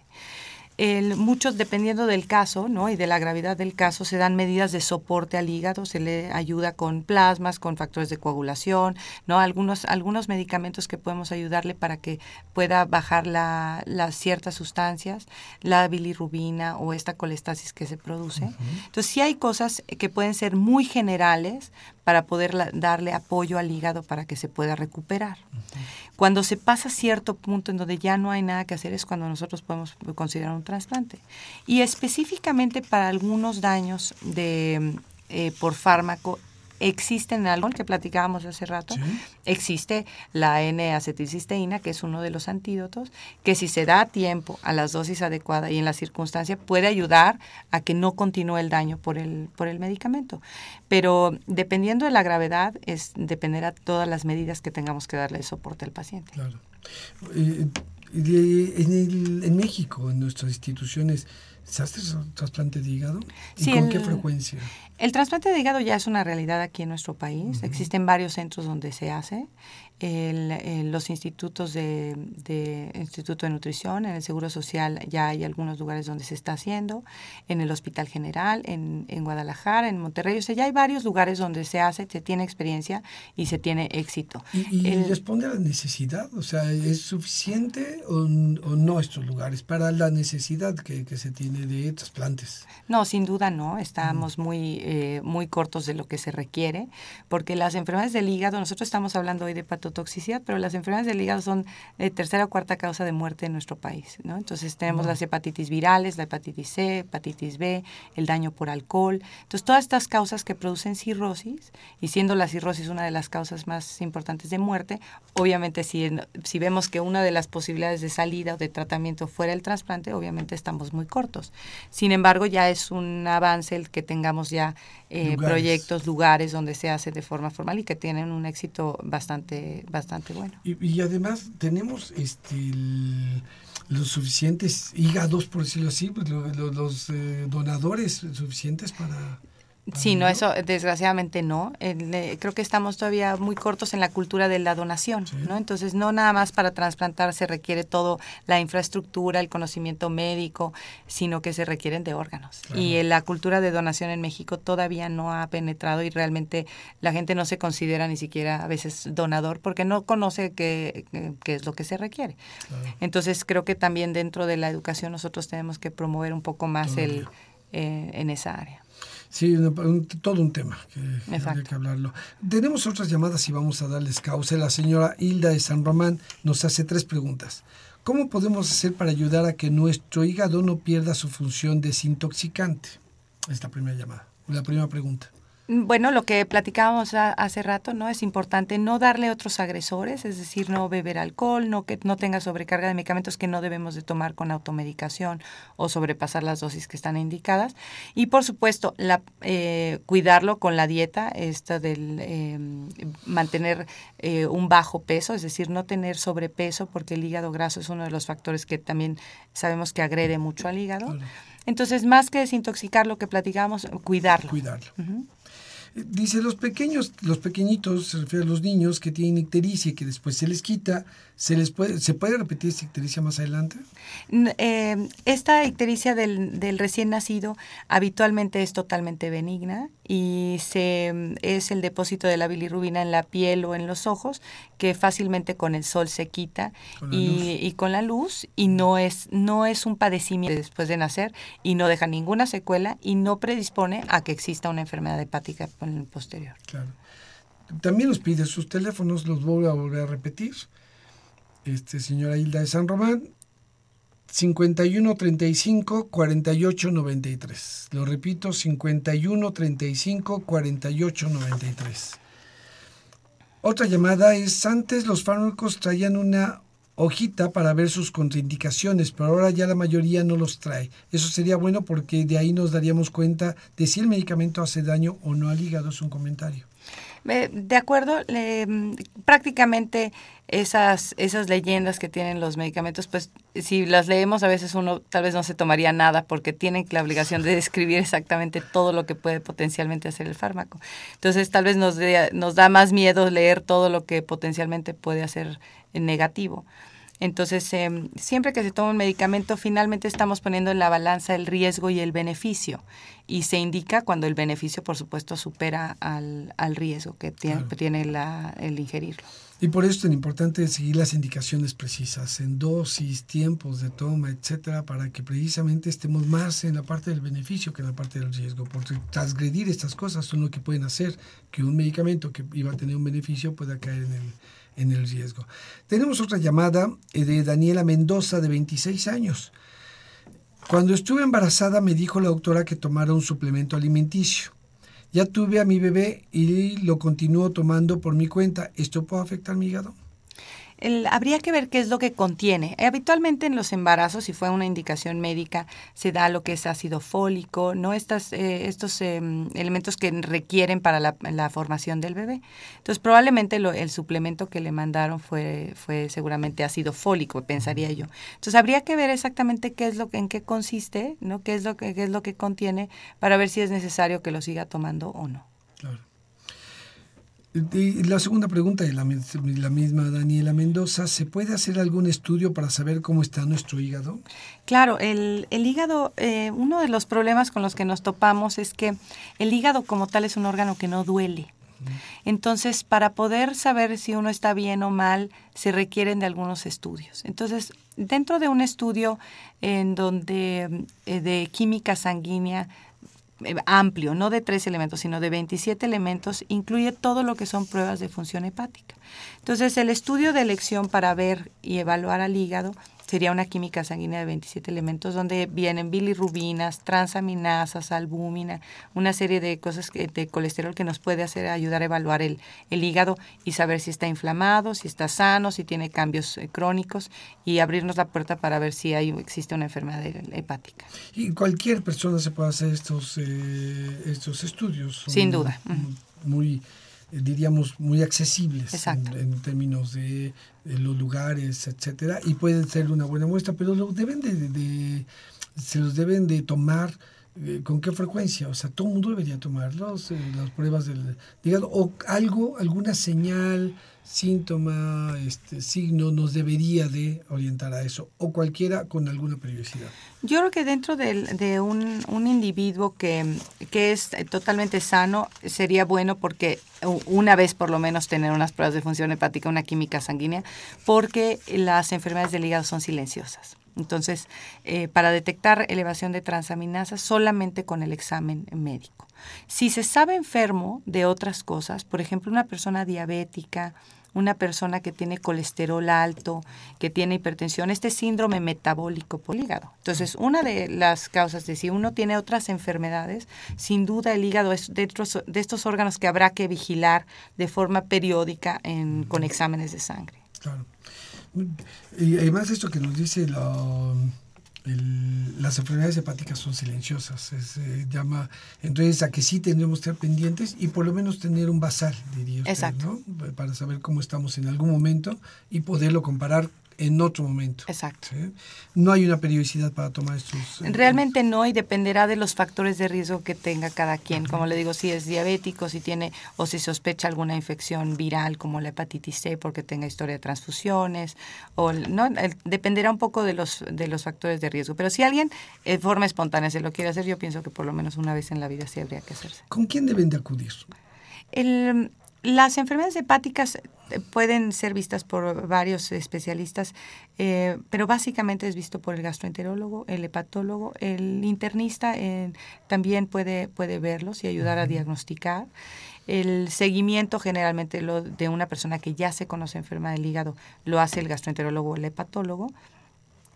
muchos, dependiendo del caso ¿no? y de la gravedad del caso, se dan medidas de soporte al hígado, se le ayuda con plasmas, con factores de coagulación, ¿no? algunos, algunos medicamentos que podemos ayudarle para que pueda bajar las ciertas sustancias, la bilirrubina o esta colestasis que se produce. Entonces, sí hay cosas que pueden ser muy generales para poder darle apoyo al hígado para que se pueda recuperar. Cuando se pasa cierto punto en donde ya no hay nada que hacer es cuando nosotros podemos considerar un trasplante. Y específicamente para algunos daños de, eh, por fármaco existen algo que platicábamos hace rato, existe la N-acetilcisteína, que es uno de los antídotos, que si se da a tiempo, a las dosis adecuadas y en la circunstancia, puede ayudar a que no continúe el daño por el, por el medicamento. Pero dependiendo de la gravedad, es dependerá todas las medidas que tengamos que darle de soporte al paciente. Claro. Eh, en, en México, en nuestras instituciones, ¿Se hace trasplante de hígado? ¿Y con qué frecuencia? El trasplante de hígado ya es una realidad aquí en nuestro país. Existen varios centros donde se hace. El, los institutos de, Instituto de Nutrición, en el Seguro Social ya hay algunos lugares donde se está haciendo, en el Hospital General, en, Guadalajara, en Monterrey, o sea, ya hay varios lugares donde se hace, se tiene experiencia y se tiene éxito. ¿Y, responde a la necesidad? O sea, ¿es suficiente o, no estos lugares para la necesidad que, se tiene de trasplantes? No, sin duda no, estamos muy, eh, muy cortos de lo que se requiere, porque las enfermedades del hígado, nosotros estamos hablando hoy de pato pero las enfermedades del hígado son de tercera o cuarta causa de muerte en nuestro país. ¿no? Entonces tenemos las hepatitis virales, la hepatitis C, hepatitis B, el daño por alcohol. Entonces todas estas causas que producen cirrosis, y siendo la cirrosis una de las causas más importantes de muerte, obviamente si, si vemos que una de las posibilidades de salida o de tratamiento fuera el trasplante, obviamente estamos muy cortos. Sin embargo, ya es un avance el que tengamos ya eh, proyectos, lugares donde se hace de forma formal y que tienen un éxito bastante bastante bueno. Y, además tenemos este los suficientes hígados, por decirlo así, pues, los, eh, donadores suficientes para Sí, no, eso desgraciadamente no. Eh, creo que estamos todavía muy cortos en la cultura de la donación, ¿no? Entonces, no nada más para trasplantar se requiere todo la infraestructura, el conocimiento médico, sino que se requieren de órganos. Y la cultura de donación en México todavía no ha penetrado y realmente la gente no se considera ni siquiera a veces donador porque no conoce qué, es lo que se requiere. Entonces, creo que también dentro de la educación nosotros tenemos que promover un poco más el eh, en esa área. Sí, todo un tema que, hay que hablarlo. Tenemos otras llamadas y vamos a darles causa. La señora Hilda de San Román nos hace tres preguntas. ¿Cómo podemos hacer para ayudar a que nuestro hígado no pierda su función desintoxicante? Esta primera llamada, la primera pregunta. Bueno, lo que platicábamos hace rato, ¿no? Es importante no darle otros agresores, es decir, no beber alcohol, no que no tenga sobrecarga de medicamentos que no debemos de tomar con automedicación o sobrepasar las dosis que están indicadas. Y por supuesto, la, eh, cuidarlo con la dieta, esta del em, mantener eh, un bajo peso, es decir, no tener sobrepeso, porque el hígado graso es uno de los factores que también sabemos que agrede mucho al hígado. Entonces, más que desintoxicar lo que platicábamos, cuidarlo. Cuidarlo. Dice, los pequeños, los pequeñitos, se refiere a los niños que tienen ictericia y que después se les quita, ¿se les puede, ¿se puede repetir esta ictericia más adelante? Eh, esta ictericia del, del, recién nacido habitualmente es totalmente benigna y se, es el depósito de la bilirrubina en la piel o en los ojos que fácilmente con el sol se quita y, y, con la luz y no es, no es un padecimiento después de nacer y no deja ninguna secuela y no predispone a que exista una enfermedad hepática en el posterior. Claro. También nos pide sus teléfonos, los voy a volver a repetir. Este, señora Hilda de San Román, 51 35 48 93. Lo repito, 51 35 48 93. Otra llamada es, antes los fármacos traían una hojita para ver sus contraindicaciones, pero ahora ya la mayoría no los trae. Eso sería bueno porque de ahí nos daríamos cuenta de si el medicamento hace daño o no al hígado, es un comentario. De acuerdo, prácticamente esas, esas leyendas que tienen los medicamentos, pues si las leemos a veces uno tal vez no se tomaría nada porque tienen la obligación de describir exactamente todo lo que puede potencialmente hacer el fármaco. Entonces tal vez nos, nos da más miedo leer todo lo que potencialmente puede hacer negativo. Entonces, em, siempre que se toma un medicamento, finalmente estamos poniendo en la balanza el riesgo y el beneficio. Y se indica cuando el beneficio, por supuesto, supera al, al riesgo que tiene, tiene la, el ingerirlo. Y por eso es tan importante seguir las indicaciones precisas en dosis, tiempos de toma, etcétera, para que precisamente estemos más en la parte del beneficio que en la parte del riesgo. Porque transgredir estas cosas son lo que pueden hacer que un medicamento que iba a tener un beneficio pueda caer en el, en el riesgo. Tenemos otra llamada eh, de Daniela Mendoza, de 26 años. Cuando estuve embarazada me dijo la doctora que tomara un suplemento alimenticio. Ya tuve a mi bebé y lo continúo tomando por mi cuenta. ¿Esto puede afectar mi hígado? Habría que ver qué es lo que contiene. Habitualmente en los embarazos, si fue una indicación médica, se da lo que es ácido fólico, no Estas, eh, estos em, elementos que requieren para la, formación del bebé. Entonces, probablemente el suplemento que le mandaron fue, fue seguramente ácido fólico, pensaría yo. Entonces, habría que ver exactamente qué es lo que, en qué consiste, ¿no? qué, es lo que, qué es lo que contiene, para ver si es necesario que lo siga tomando o no. Y la segunda pregunta de la, misma Daniela Mendoza, ¿se puede hacer algún estudio para saber cómo está nuestro hígado? Claro, el, hígado, eh, uno de los problemas con los que nos topamos es que el hígado como tal es un órgano que no duele. Entonces, para poder saber si uno está bien o mal, se requieren de algunos estudios. Entonces, dentro de un estudio en donde eh, de química sanguínea amplio, no de tres elementos, sino de 27 elementos, incluye todo lo que son pruebas de función hepática. Entonces, el estudio de elección para ver y evaluar al hígado sería una química sanguínea de 27 elementos donde vienen bilirrubinas, transaminasas, albúmina, una serie de cosas de colesterol que nos puede hacer ayudar a evaluar el, el hígado y saber si está inflamado, si está sano, si tiene cambios eh, crónicos y abrirnos la puerta para ver si hay, existe una enfermedad hepática. Y cualquier persona se puede hacer estos, eh, estos estudios. Sin duda. Muy diríamos, muy accesibles en, términos de, los lugares, etcétera, y pueden ser una buena muestra, pero lo deben de, se los deben de tomar eh, con qué frecuencia, o sea, todo el mundo debería tomarlos, eh, las pruebas del hígado, o algo, alguna señal, síntoma, este signo nos debería de orientar a eso, o cualquiera con alguna periodicidad. Yo creo que dentro de, un, un, individuo que, que es totalmente sano, sería bueno porque una vez por lo menos tener unas pruebas de función hepática, una química sanguínea, porque las enfermedades del hígado son silenciosas. Entonces, eh, para detectar elevación de transaminasas solamente con el examen médico. Si se sabe enfermo de otras cosas, por ejemplo, una persona diabética, una persona que tiene colesterol alto, que tiene hipertensión, este síndrome metabólico por hígado. Entonces, una de las causas de si uno tiene otras enfermedades, sin duda el hígado es de estos, de estos órganos que habrá que vigilar de forma periódica en, con exámenes de sangre. Claro. Y además esto que nos dice la las enfermedades hepáticas son silenciosas. Se llama, entonces, a que sí tendremos que estar pendientes y por lo menos tener un basal, diría usted, ¿no? Para saber cómo estamos en algún momento y poderlo comparar en otro momento. Exacto. No hay una periodicidad para tomar estos. Eh, Realmente no y dependerá de los factores de riesgo que tenga cada quien. Como le digo, si es diabético, si tiene o si sospecha alguna infección viral como la hepatitis C porque tenga historia de transfusiones o no dependerá un poco de los de los factores de riesgo. Pero si alguien de forma espontánea se lo quiere hacer, yo pienso que por lo menos una vez en la vida sí habría que hacerse. ¿Con quién deben de acudir? El, las enfermedades hepáticas eh, pueden ser vistas por varios especialistas, eh, pero básicamente es visto por el gastroenterólogo, el hepatólogo, el internista eh, también puede, puede verlos y ayudar a diagnosticar. El seguimiento generalmente lo, de una persona que ya se conoce enferma del hígado lo hace el gastroenterólogo o el hepatólogo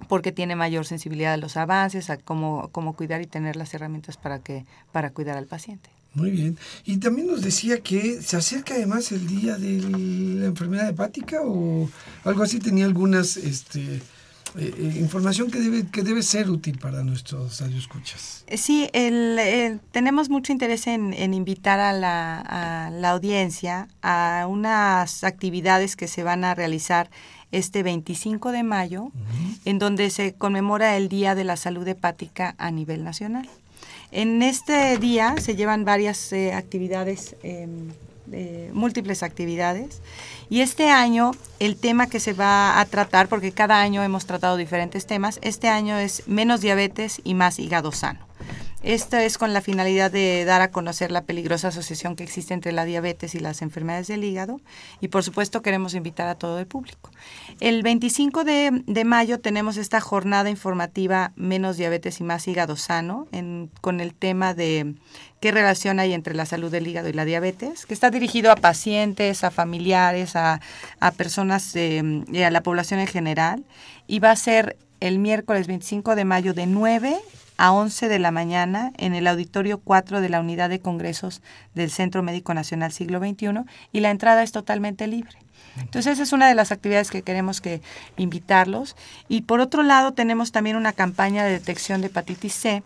porque tiene mayor sensibilidad a los avances, a cómo, cómo cuidar y tener las herramientas para, que, para cuidar al paciente. Muy bien. Y también nos decía que se acerca además el día de la enfermedad hepática o algo así. Tenía algunas este, eh, eh, información que debe, que debe ser útil para nuestros radioescuchas. Sí, el, tenemos mucho interés en, invitar a la, a la, audiencia a unas actividades que se van a realizar este 25 de mayo, en donde se conmemora el Día de la Salud Hepática a nivel nacional. En este día se llevan varias actividades em, múltiples actividades. Y este año el tema que se va a tratar, porque cada año hemos tratado diferentes temas, este año es menos diabetes y más hígado sano. Esto es con la finalidad de dar a conocer la peligrosa asociación que existe entre la diabetes y las enfermedades del hígado y por supuesto queremos invitar a todo el público. El 25 de, mayo tenemos esta jornada informativa Menos diabetes y más hígado sano con el tema de qué relación hay entre la salud del hígado y la diabetes, que está dirigido a pacientes, a familiares, a, personas eh, y a la población en general y va a ser el miércoles 25 de mayo de 9 a 11 de la mañana en el Auditorio 4 de la Unidad de Congresos del Centro Médico Nacional Siglo XXI y la entrada es totalmente libre. Entonces esa es una de las actividades que queremos que invitarlos. Y por otro lado tenemos también una campaña de detección de hepatitis C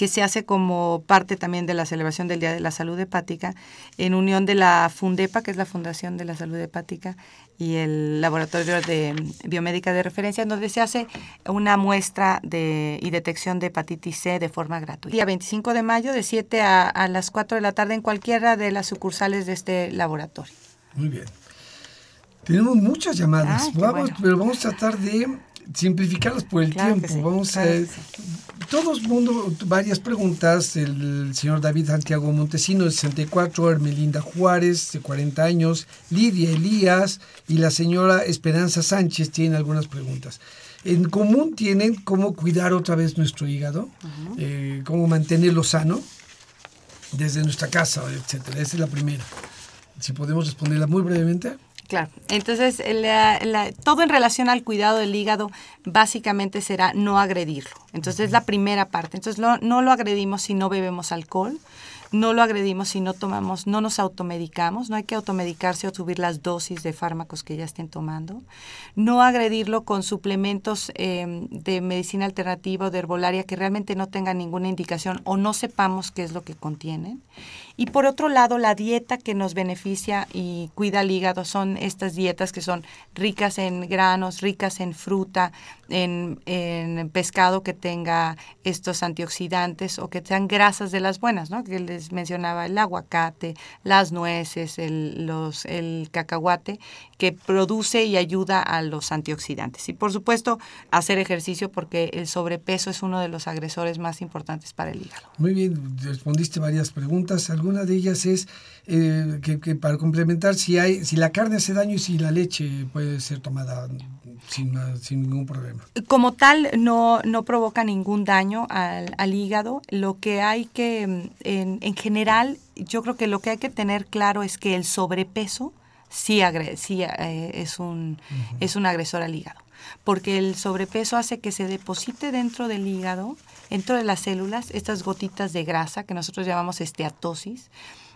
que se hace como parte también de la celebración del Día de la Salud Hepática, en unión de la Fundepa, que es la Fundación de la Salud Hepática, y el Laboratorio de Biomédica de Referencia, donde se hace una muestra de, y detección de hepatitis C de forma gratuita. Día 25 de mayo, de 7 a, las 4 de la tarde, en cualquiera de las sucursales de este laboratorio. Muy bien. Tenemos muchas llamadas, vamos, pero vamos a tratar de simplificarlas por el tiempo. Vamos a todos mundo, varias preguntas. El señor David Santiago Montesino, de 64, Hermelinda Juárez, de 40 años, Lidia Elías y la señora Esperanza Sánchez tienen algunas preguntas. En común tienen cómo cuidar otra vez nuestro hígado, eh, cómo mantenerlo sano desde nuestra casa, etcétera. Esa es la primera. Si podemos responderla muy brevemente. Claro, entonces todo en relación al cuidado del hígado básicamente será no agredirlo. Entonces es la primera parte. Entonces no lo agredimos si no bebemos alcohol, no lo agredimos si no tomamos, no nos automedicamos, no hay que automedicarse o subir las dosis de fármacos que ya estén tomando, no agredirlo con suplementos em, de medicina alternativa o de herbolaria que realmente no tengan ninguna indicación o no sepamos qué es lo que contienen. Y por otro lado, la dieta que nos beneficia y cuida el hígado son estas dietas que son ricas en granos, ricas en fruta, en, pescado que tenga estos antioxidantes o que sean grasas de las buenas, ¿no? Que les mencionaba el aguacate, las nueces, el, los, el cacahuate, que produce y ayuda a los antioxidantes. Y por supuesto, hacer ejercicio porque el sobrepeso es uno de los agresores más importantes para el hígado. Muy bien, respondiste varias preguntas. Alguna de ellas es eh, que, para complementar si hay, si la carne hace daño y si la leche puede ser tomada sin, sin ningún problema. Como tal, no, no provoca ningún daño al, al hígado. Lo que hay que, en, en general, yo creo que lo que hay que tener claro es que el sobrepeso sí, eh, es, un, es un agresor al hígado, porque el sobrepeso hace que se deposite dentro del hígado, dentro de las células, estas gotitas de grasa que nosotros llamamos esteatosis,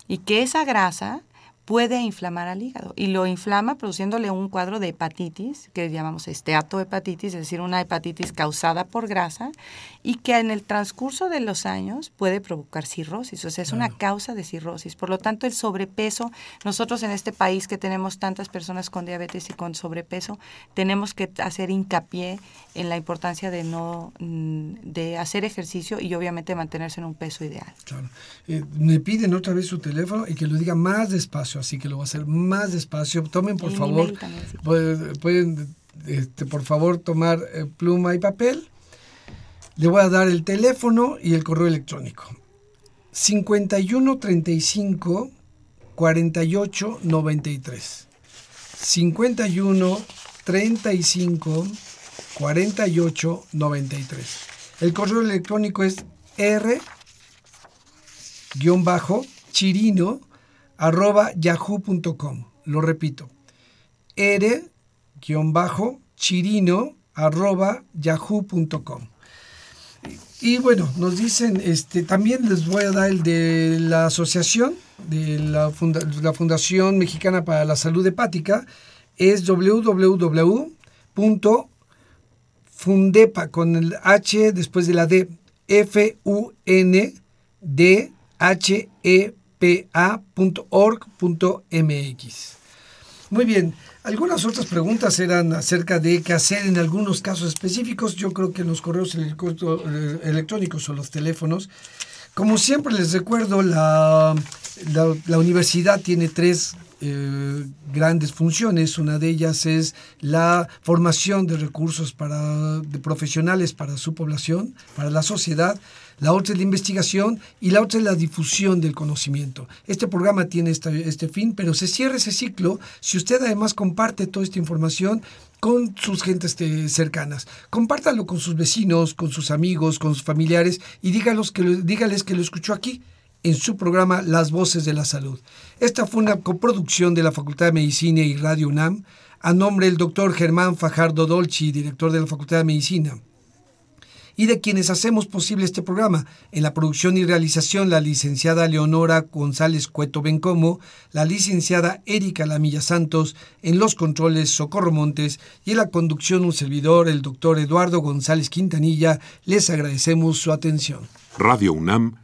y que esa grasa puede inflamar al hígado y lo inflama produciéndole un cuadro de hepatitis, que llamamos esteatohepatitis, es decir, una hepatitis causada por grasa y que en el transcurso de los años puede provocar cirrosis, o sea, es una causa de cirrosis. Por lo tanto, el sobrepeso, nosotros en este país que tenemos tantas personas con diabetes y con sobrepeso, tenemos que hacer hincapié en la importancia de no mm, de hacer ejercicio y obviamente mantenerse en un peso ideal. Claro. Eh, me piden otra vez su teléfono y que lo diga más despacio así que lo voy a hacer más despacio. Tomen, por favor, pueden, este, por favor, tomar eh, pluma y papel. Le voy a dar el teléfono y el correo electrónico. 51 35 48 93. 51 35 48 93. El correo electrónico es r chirino arroba yahoo.com. Lo repito, ere-chirino arroba yahoo.com. Y bueno, nos dicen, este, también les voy a dar el de la asociación, de la, la Fundación Mexicana para la Salud Hepática, es www.fundasalud.com Fundepa, con el H después de la D. F-U-N-D-H-E-P-A.org.mx. Muy bien. Algunas otras preguntas eran acerca de qué hacer en algunos casos específicos. Yo creo que en los correos electrónicos o los teléfonos. Como siempre les recuerdo, la, la, universidad tiene tres eh, grandes funciones. Una de ellas es la formación de recursos para, de profesionales para su población, para la sociedad la otra es la investigación y la otra es la difusión del conocimiento. Este programa tiene este fin, pero se cierra ese ciclo si usted además comparte toda esta información con sus gentes este, cercanas. Compártalo con sus vecinos, con sus amigos, con sus familiares y dígalos que dígales que lo escuchó aquí en su programa Las Voces de la Salud. Esta fue una coproducción de la Facultad de Medicina y Radio UNAM a nombre del doctor Germán Fajardo Dolci, director de la Facultad de Medicina y de quienes hacemos posible este programa. En la producción y realización, la licenciada Leonora González Cueto Bencomo, la licenciada Erika Lamilla Santos, en los controles Socorro Montes y en la conducción un servidor, el doctor Eduardo González Quintanilla. Les agradecemos su atención. Radio UNAM